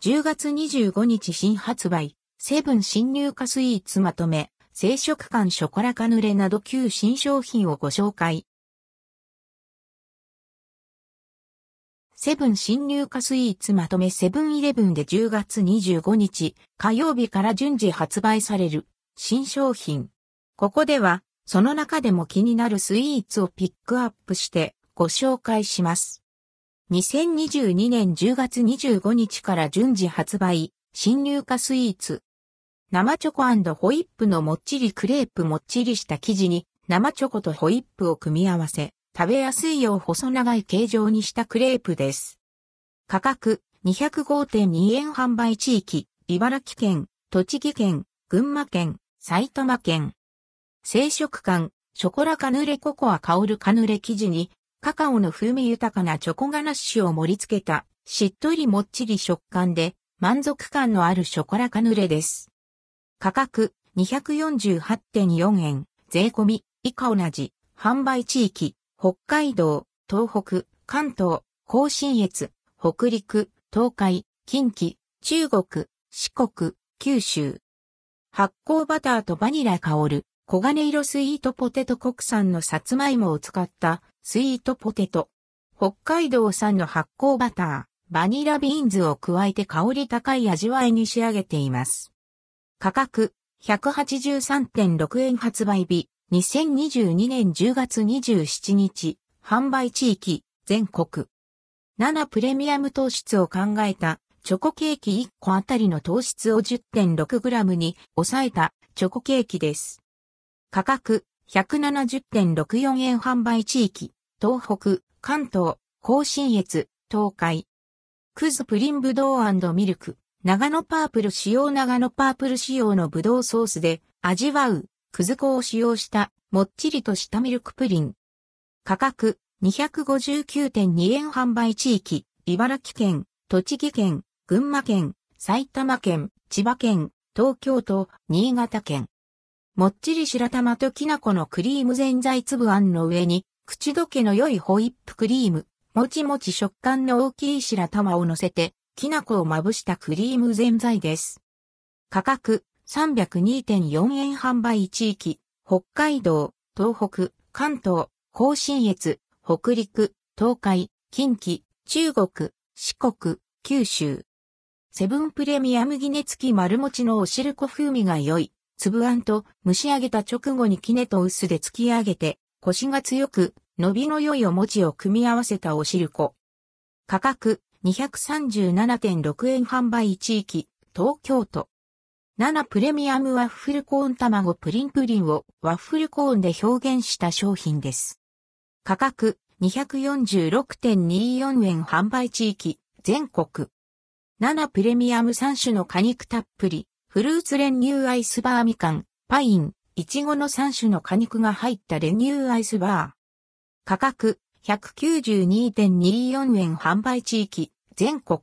10月25日新発売、セブン新入荷スイーツまとめ、生食感ショコラカヌレなど旧新商品をご紹介。セブン新入荷スイーツまとめセブンイレブンで10月25日火曜日から順次発売される新商品。ここではその中でも気になるスイーツをピックアップしてご紹介します。2022年10月25日から順次発売、新入荷スイーツ。生チョコホイップのもっちりクレープもっちりした生地に生チョコとホイップを組み合わせ、食べやすいよう細長い形状にしたクレープです。価格205.2円販売地域、茨城県、栃木県、群馬県、埼玉県。生食感、ショコラカヌレココア香るカヌレ生地にカカオの風味豊かなチョコガナッシュを盛り付けた、しっとりもっちり食感で、満足感のあるショコラカヌレです。価格248.4円、税込み、以下同じ、販売地域、北海道、東北、関東、甲信越、北陸、東海、近畿、中国、四国、九州。発酵バターとバニラ香る、黄金色スイートポテト国産のさつまいもを使ったスイートポテト。北海道産の発酵バター、バニラビーンズを加えて香り高い味わいに仕上げています。価格、183.6円発売日、2022年10月27日、販売地域、全国。7プレミアム糖質を考えたチョコケーキ1個あたりの糖質を 10.6g に抑えたチョコケーキです。価格170.64円販売地域、東北、関東、甲信越、東海。クズプリンブドウミルク、長野パープル使用長野パープル使用のブドウソースで味わう、くず粉を使用したもっちりとしたミルクプリン。価格259.2円販売地域、茨城県、栃木県、群馬県、埼玉県、千葉県、東京都、新潟県。もっちり白玉ときな粉のクリームぜんざい粒あんの上に口どけの良いホイップクリーム、もちもち食感の大きい白玉を乗せて、きな粉をまぶしたクリームぜんざいです。価格302.4円販売地域、北海道、東北、関東、甲信越、北陸、東海、近畿、中国、四国、九州。セブンプレミアムギネ付き丸餅のお汁粉風味が良い、粒あんと蒸し上げた直後にキネと薄で突き上げて、コシが強く、伸びの良いお餅を組み合わせたお汁粉。価格237.6円販売地域、東京都。7プレミアムワッフルコーン卵プリンプリンをワッフルコーンで表現した商品です。価格246.24円販売地域、全国。7プレミアム3種の果肉たっぷり、フルーツ練乳アイスバーみかん、パイン、いちごの3種の果肉が入った練乳アイスバー。価格192.24円販売地域全国。